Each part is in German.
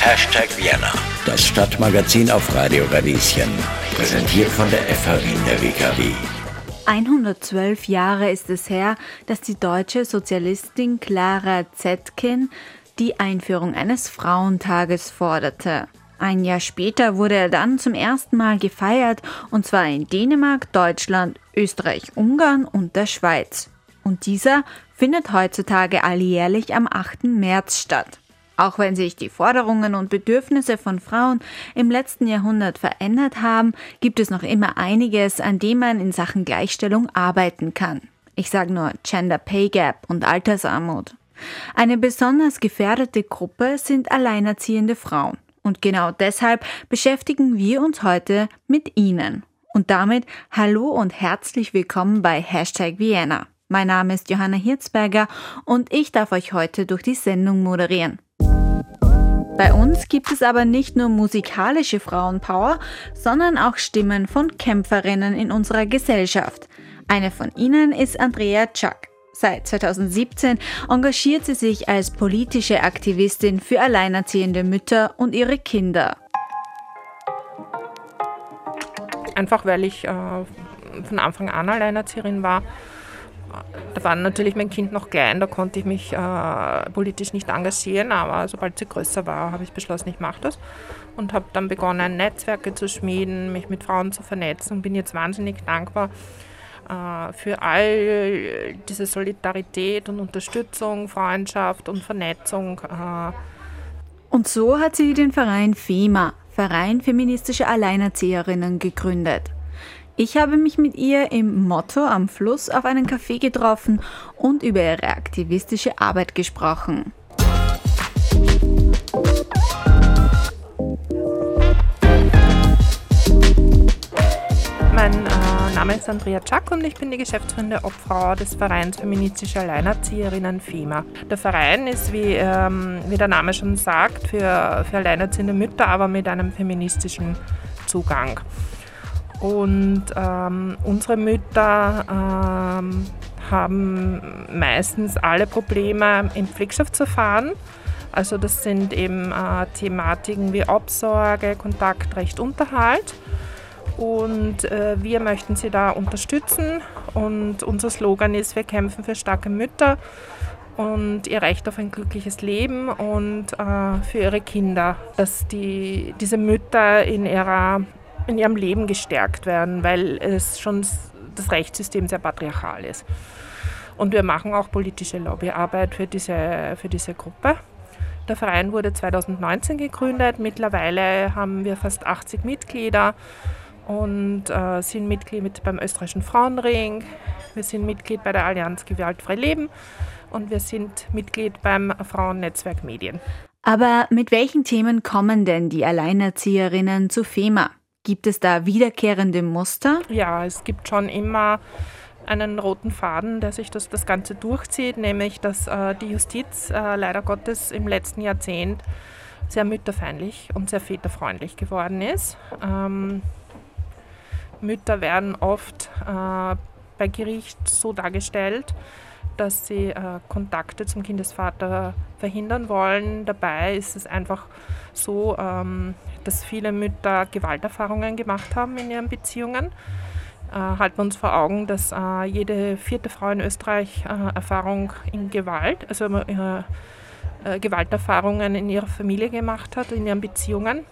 Hashtag Vienna, das Stadtmagazin auf Radio Radieschen. Präsentiert von der FH Wien der WKW. 112 Jahre ist es her, dass die deutsche Sozialistin Clara Zetkin die Einführung eines Frauentages forderte. Ein Jahr später wurde er dann zum ersten Mal gefeiert, und zwar in Dänemark, Deutschland, Österreich, Ungarn und der Schweiz. Und dieser findet heutzutage alljährlich am 8. März statt. Auch wenn sich die Forderungen und Bedürfnisse von Frauen im letzten Jahrhundert verändert haben, gibt es noch immer einiges, an dem man in Sachen Gleichstellung arbeiten kann. Ich sage nur Gender Pay Gap und Altersarmut. Eine besonders gefährdete Gruppe sind alleinerziehende Frauen. Und genau deshalb beschäftigen wir uns heute mit ihnen. Und damit hallo und herzlich willkommen bei Hashtag Vienna. Mein Name ist Johanna Hirzberger und ich darf euch heute durch die Sendung moderieren. Bei uns gibt es aber nicht nur musikalische Frauenpower, sondern auch Stimmen von Kämpferinnen in unserer Gesellschaft. Eine von ihnen ist Andrea Chuck. Seit 2017 engagiert sie sich als politische Aktivistin für alleinerziehende Mütter und ihre Kinder. Einfach weil ich äh, von Anfang an Alleinerzieherin war da war natürlich mein Kind noch klein, da konnte ich mich äh, politisch nicht engagieren, aber sobald sie größer war, habe ich beschlossen, ich mache das und habe dann begonnen, Netzwerke zu schmieden, mich mit Frauen zu vernetzen und bin jetzt wahnsinnig dankbar äh, für all diese Solidarität und Unterstützung, Freundschaft und Vernetzung. Äh. Und so hat sie den Verein FEMA, Verein feministischer Alleinerzieherinnen, gegründet. Ich habe mich mit ihr im Motto am Fluss auf einen Café getroffen und über ihre aktivistische Arbeit gesprochen. Mein äh, Name ist Andrea Czak und ich bin die geschäftsführende Obfrau des Vereins Feministische Alleinerzieherinnen FEMA. Der Verein ist, wie, ähm, wie der Name schon sagt, für, für alleinerziehende Mütter, aber mit einem feministischen Zugang. Und ähm, unsere Mütter ähm, haben meistens alle Probleme im Pflegschaftsverfahren. Also das sind eben äh, Thematiken wie Obsorge, Kontaktrecht, Unterhalt. Und äh, wir möchten sie da unterstützen. Und unser Slogan ist, wir kämpfen für starke Mütter und ihr Recht auf ein glückliches Leben und äh, für ihre Kinder, dass die, diese Mütter in ihrer in ihrem Leben gestärkt werden, weil es schon das Rechtssystem sehr patriarchal ist. Und wir machen auch politische Lobbyarbeit für diese, für diese Gruppe. Der Verein wurde 2019 gegründet. Mittlerweile haben wir fast 80 Mitglieder und äh, sind Mitglied beim Österreichischen Frauenring. Wir sind Mitglied bei der Allianz Gewaltfrei Leben und wir sind Mitglied beim Frauennetzwerk Medien. Aber mit welchen Themen kommen denn die Alleinerzieherinnen zu FEMA? Gibt es da wiederkehrende Muster? Ja, es gibt schon immer einen roten Faden, der sich das, das Ganze durchzieht, nämlich dass äh, die Justiz äh, leider Gottes im letzten Jahrzehnt sehr mütterfeindlich und sehr väterfreundlich geworden ist. Ähm, Mütter werden oft äh, bei Gericht so dargestellt, dass sie äh, Kontakte zum Kindesvater verhindern wollen. Dabei ist es einfach so, ähm, dass viele Mütter Gewalterfahrungen gemacht haben in ihren Beziehungen. Äh, halten wir uns vor Augen, dass äh, jede vierte Frau in Österreich äh, Erfahrung in Gewalt, also äh, äh, Gewalterfahrungen in ihrer Familie gemacht hat, in ihren Beziehungen.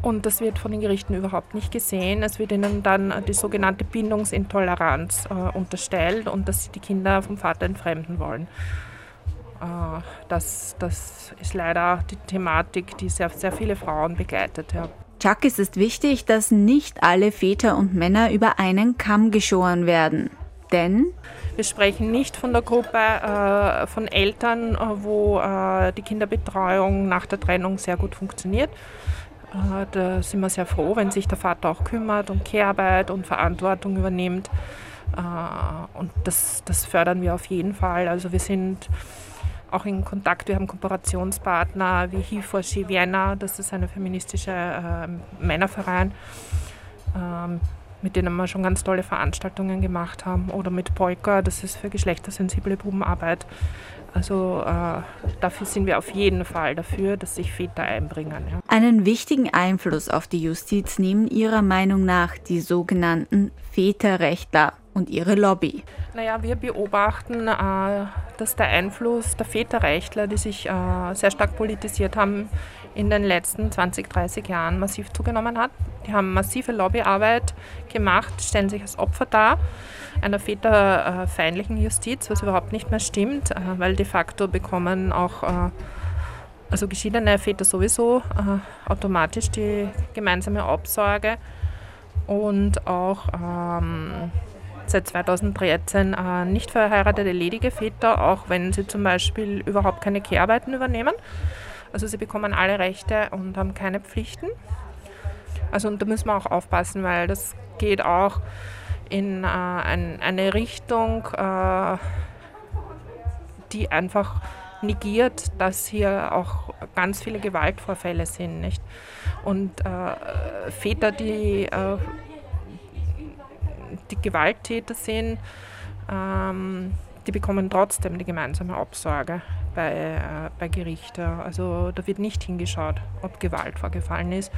Und das wird von den Gerichten überhaupt nicht gesehen. Es wird ihnen dann die sogenannte Bindungsintoleranz äh, unterstellt und dass sie die Kinder vom Vater entfremden wollen. Äh, das, das ist leider die Thematik, die sehr, sehr viele Frauen begleitet. Ja. Chuck, ist es wichtig, dass nicht alle Väter und Männer über einen Kamm geschoren werden. Denn wir sprechen nicht von der Gruppe äh, von Eltern, äh, wo äh, die Kinderbetreuung nach der Trennung sehr gut funktioniert. Äh, da sind wir sehr froh, wenn sich der Vater auch kümmert und Kehrarbeit und Verantwortung übernimmt. Äh, und das, das fördern wir auf jeden Fall. Also wir sind auch in Kontakt. Wir haben Kooperationspartner wie HIFORSCI Vienna, das ist eine feministische äh, Männerverein, ähm, mit denen wir schon ganz tolle Veranstaltungen gemacht haben. Oder mit Polka, das ist für geschlechtersensible Bubenarbeit. Also äh, dafür sind wir auf jeden Fall dafür, dass sich Väter einbringen. Ja. Einen wichtigen Einfluss auf die Justiz nehmen Ihrer Meinung nach die sogenannten Väterrechtler und ihre Lobby. Naja, wir beobachten, äh, dass der Einfluss der Väterrechtler, die sich äh, sehr stark politisiert haben, in den letzten 20, 30 Jahren massiv zugenommen hat. Die haben massive Lobbyarbeit gemacht, stellen sich als Opfer dar einer väterfeindlichen Justiz, was überhaupt nicht mehr stimmt, äh, weil de facto bekommen auch also geschiedene Väter sowieso automatisch die gemeinsame Obsorge und auch ähm, seit 2013 äh, nicht verheiratete ledige Väter, auch wenn sie zum Beispiel überhaupt keine Kehrarbeiten übernehmen. Also sie bekommen alle Rechte und haben keine Pflichten. Also und da müssen wir auch aufpassen, weil das geht auch in äh, ein, eine Richtung, äh, die einfach negiert, dass hier auch ganz viele Gewaltvorfälle sind. Nicht? Und äh, Väter, die, äh, die Gewalttäter sind, ähm, die bekommen trotzdem die gemeinsame Absorge bei, äh, bei Gerichten. Also da wird nicht hingeschaut, ob Gewalt vorgefallen ist.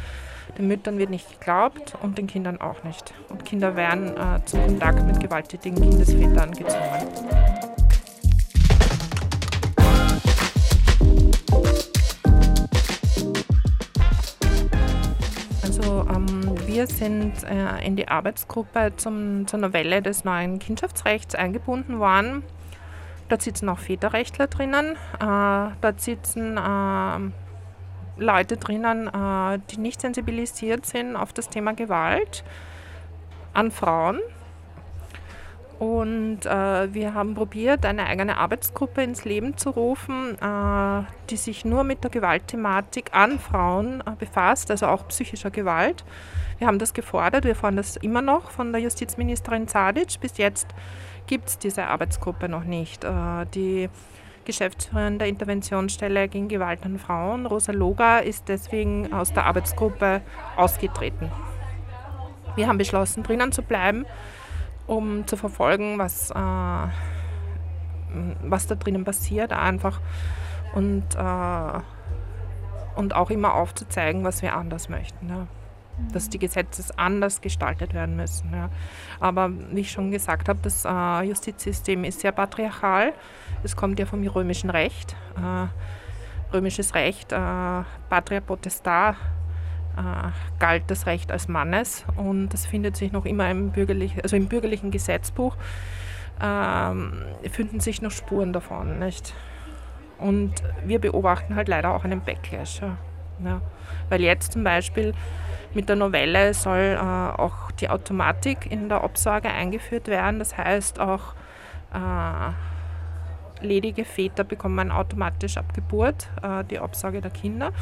Den Müttern wird nicht geglaubt und den Kindern auch nicht. Und Kinder werden äh, zum Kontakt mit gewalttätigen Kindesvätern gezwungen. Wir sind äh, in die Arbeitsgruppe zum, zur Novelle des neuen Kindschaftsrechts eingebunden worden. Dort sitzen auch Väterrechtler drinnen. Äh, dort sitzen äh, Leute drinnen, äh, die nicht sensibilisiert sind auf das Thema Gewalt an Frauen. Und äh, wir haben probiert, eine eigene Arbeitsgruppe ins Leben zu rufen, äh, die sich nur mit der Gewaltthematik an Frauen äh, befasst, also auch psychischer Gewalt. Wir haben das gefordert, wir fordern das immer noch von der Justizministerin Zadic. Bis jetzt gibt es diese Arbeitsgruppe noch nicht. Äh, die Geschäftsführerin der Interventionsstelle gegen Gewalt an Frauen, Rosa Loga, ist deswegen aus der Arbeitsgruppe ausgetreten. Wir haben beschlossen, drinnen zu bleiben, um zu verfolgen, was, äh, was da drinnen passiert, einfach und, äh, und auch immer aufzuzeigen, was wir anders möchten. Ja dass die Gesetze anders gestaltet werden müssen. Ja. Aber wie ich schon gesagt habe, das äh, Justizsystem ist sehr patriarchal. Es kommt ja vom römischen Recht. Äh, römisches Recht, äh, Patria Potestas, galt das Recht als Mannes und das findet sich noch immer im, bürgerlich, also im bürgerlichen Gesetzbuch, ähm, finden sich noch Spuren davon. Nicht? Und wir beobachten halt leider auch einen Backlash. Ja. Ja. Weil jetzt zum Beispiel mit der Novelle soll äh, auch die Automatik in der Obsorge eingeführt werden. Das heißt, auch äh, ledige Väter bekommen automatisch ab Geburt äh, die Obsorge der Kinder.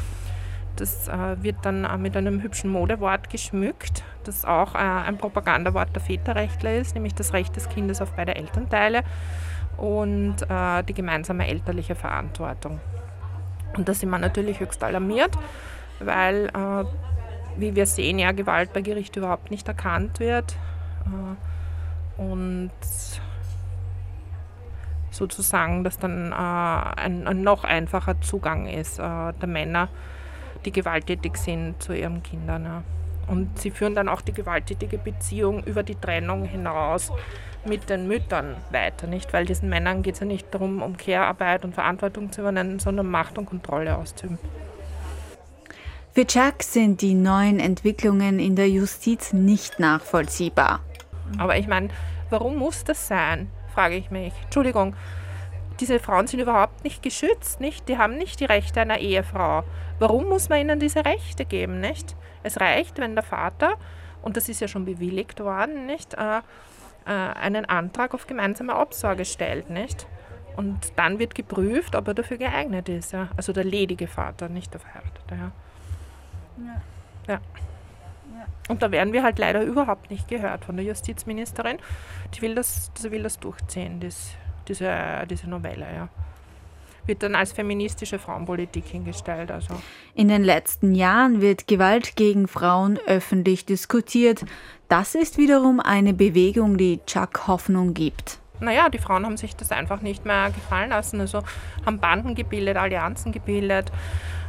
Das äh, wird dann äh, mit einem hübschen Modewort geschmückt, das auch äh, ein Propagandawort der Väterrechtler ist, nämlich das Recht des Kindes auf beide Elternteile und die gemeinsame elterliche Verantwortung. Und da sind wir natürlich höchst alarmiert, weil wie wir sehen, ja Gewalt bei Gericht überhaupt nicht erkannt wird. Äh, und sozusagen, dass dann äh, ein, ein, noch einfacher Zugang ist äh, der Männer, die gewalttätig sind zu ihren Kindern. Ja. Und sie führen dann auch die gewalttätige Beziehung über die Trennung hinaus mit den Müttern weiter, nicht? Weil diesen Männern geht es ja nicht darum, um Care-Arbeit und Verantwortung zu übernehmen, sondern Macht und Kontrolle auszuüben. Für Chuck sind die neuen Entwicklungen in der Justiz nicht nachvollziehbar. Aber ich meine, warum muss das sein, frage ich mich. Entschuldigung, diese Frauen sind überhaupt nicht geschützt, nicht? Die haben nicht die Rechte einer Ehefrau. Warum muss man ihnen diese Rechte geben, nicht? Es reicht, wenn der Vater, und das ist ja schon bewilligt worden, nicht, äh, äh, einen Antrag auf gemeinsame Obsorge stellt, nicht? Und dann wird geprüft, ob er dafür geeignet ist. Ja? Also der ledige Vater, nicht der Verheiratete. Ja. Ja. ja. Und da werden wir halt leider überhaupt nicht gehört von der Justizministerin. Die will das, die will das durchziehen, das, diese, diese Novelle, ja. Wird dann als feministische Frauenpolitik hingestellt. Also. In den letzten Jahren wird Gewalt gegen Frauen öffentlich diskutiert. Das ist wiederum eine Bewegung, die Chuck Hoffnung gibt. naja, die Frauen haben sich das einfach nicht mehr gefallen lassen. Also haben Banden gebildet, Allianzen gebildet.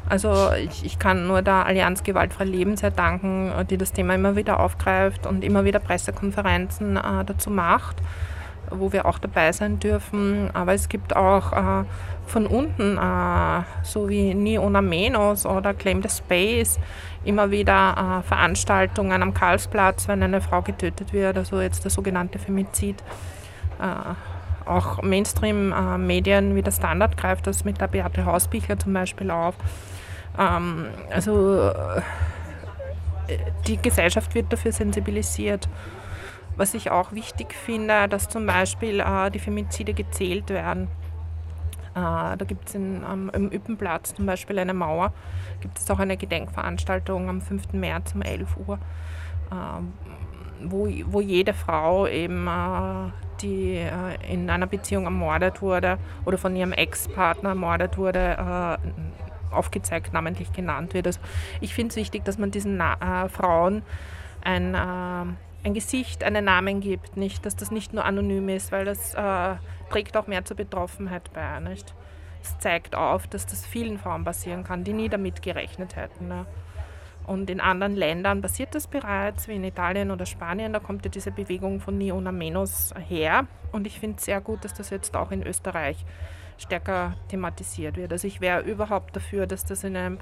Also ich, ich kann nur der Allianz Gewaltfrei Leben sehr danken, die das Thema immer wieder aufgreift und immer wieder Pressekonferenzen äh, dazu macht, wo wir auch dabei sein dürfen. Aber es gibt auch äh, von unten, äh, so wie Ni Una Menos oder Claim the Space, immer wieder äh, Veranstaltungen am Karlsplatz, wenn eine Frau getötet wird, also jetzt der sogenannte Femizid. Äh, auch Mainstream-Medien wie der Standard greift das mit der Beate Hausbichler zum Beispiel auf. Ähm, also äh, die Gesellschaft wird dafür sensibilisiert. Was ich auch wichtig finde, dass zum Beispiel äh, die Femizide gezählt werden. Äh, da gibt es am Üppenplatz zum Beispiel eine Mauer, gibt es auch eine Gedenkveranstaltung am 5. März um 11 Uhr, äh, wo, wo jede Frau eben, äh, die äh, in einer Beziehung ermordet wurde oder von ihrem Ex-Partner ermordet wurde, äh, aufgezeigt, namentlich genannt wird. Also ich finde es wichtig, dass man diesen Na äh, Frauen ein, äh, ein Gesicht, einen Namen gibt, nicht, dass das nicht nur anonym ist, weil das äh, trägt auch mehr zur Betroffenheit bei. Nicht? Es zeigt auf, dass das vielen Frauen passieren kann, die nie damit gerechnet hätten. Ne? Und in anderen Ländern passiert das bereits, wie in Italien oder Spanien. Da kommt ja diese Bewegung von Ni una menos her. Und ich finde es sehr gut, dass das jetzt auch in Österreich stärker thematisiert wird. Also ich wäre überhaupt dafür, dass das in einem,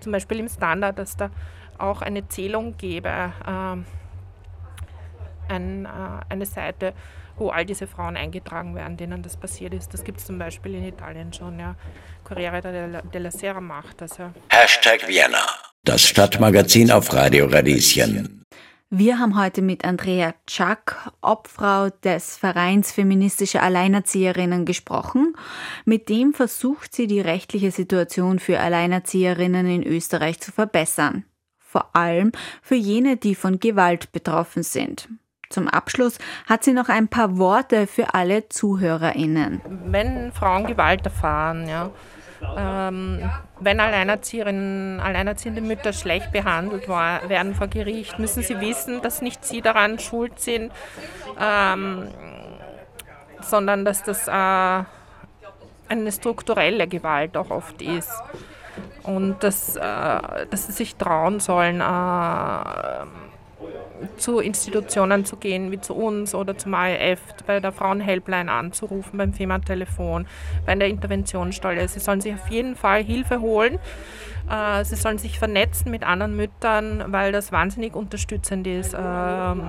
zum Beispiel im Standard, dass da auch eine Zählung gäbe, äh, ein, äh, eine Seite, wo all diese Frauen eingetragen werden, denen das passiert ist. Das gibt es zum Beispiel in Italien schon, ja. Corriere della Sera macht das, ja. Hashtag Vienna, das Stadtmagazin auf Radio Radieschen. Wir haben heute mit Andrea Czak, Obfrau des Vereins Feministische Alleinerzieherinnen, gesprochen. Mit dem versucht sie, die rechtliche Situation für Alleinerzieherinnen in Österreich zu verbessern. Vor allem für jene, die von Gewalt betroffen sind. Zum Abschluss hat sie noch ein paar Worte für alle ZuhörerInnen. Wenn Frauen Gewalt erfahren, ja, ähm, wenn Alleinerzieherinnen, alleinerziehende Mütter schlecht behandelt werden vor Gericht, müssen sie wissen, dass nicht sie daran schuld sind, ähm, sondern dass das äh, eine strukturelle Gewalt auch oft ist. Und dass, äh, dass sie sich trauen sollen, äh, zu Institutionen zu gehen, wie zu uns oder zum AEF, bei der Frauenhelpline anzurufen, beim FEMA-Telefon, bei der Interventionsstelle. Sie sollen sich auf jeden Fall Hilfe holen. Äh, sie sollen sich vernetzen mit anderen Müttern, weil das wahnsinnig unterstützend ist, ähm,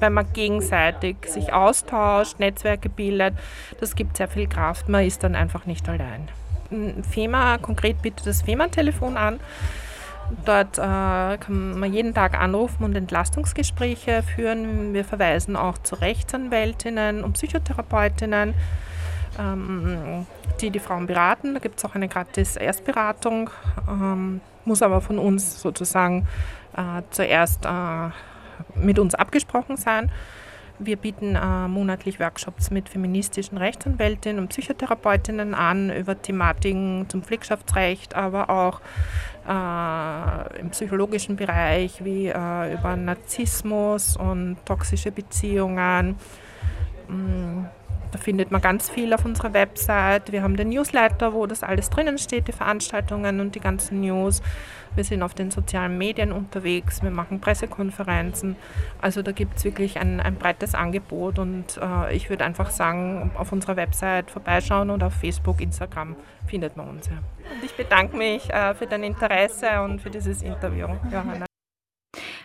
wenn man gegenseitig sich austauscht, Netzwerke bildet. Das gibt sehr viel Kraft. Man ist dann einfach nicht allein. FEMA konkret bietet das FEMA-Telefon an. Dort äh, kann man jeden Tag anrufen und Entlastungsgespräche führen. Wir verweisen auch zu Rechtsanwältinnen und Psychotherapeutinnen, ähm, die die Frauen beraten. Da gibt es auch eine gratis Erstberatung, ähm, muss aber von uns sozusagen äh, zuerst äh, mit uns abgesprochen sein. Wir bieten äh, monatlich Workshops mit feministischen Rechtsanwältinnen und Psychotherapeutinnen an über Thematiken zum Pflegschaftsrecht, aber auch äh, im psychologischen Bereich wie äh, über Narzissmus und toxische Beziehungen. Da findet man ganz viel auf unserer Website. Wir haben den Newsletter, wo das alles drinnen steht, die Veranstaltungen und die ganzen News. Wir sind auf den sozialen Medien unterwegs, wir machen Pressekonferenzen. Also da gibt es wirklich ein, ein, breites Angebot und äh, ich würde einfach sagen, auf unserer Website vorbeischauen und auf Facebook, Instagram findet man uns. Ja. Und ich bedanke mich äh, für dein Interesse und für dieses Interview, Johanna.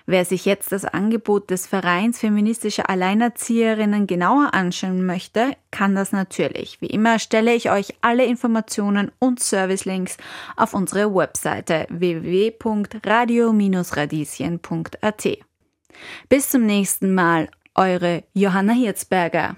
Wer sich jetzt das Angebot des Vereins feministischer Alleinerzieherinnen genauer anschauen möchte, kann das natürlich. Wie immer stelle ich euch alle Informationen und Servicelinks auf unsere Webseite www.radio-radieschen.at. Bis zum nächsten Mal, eure Johanna Hirzberger.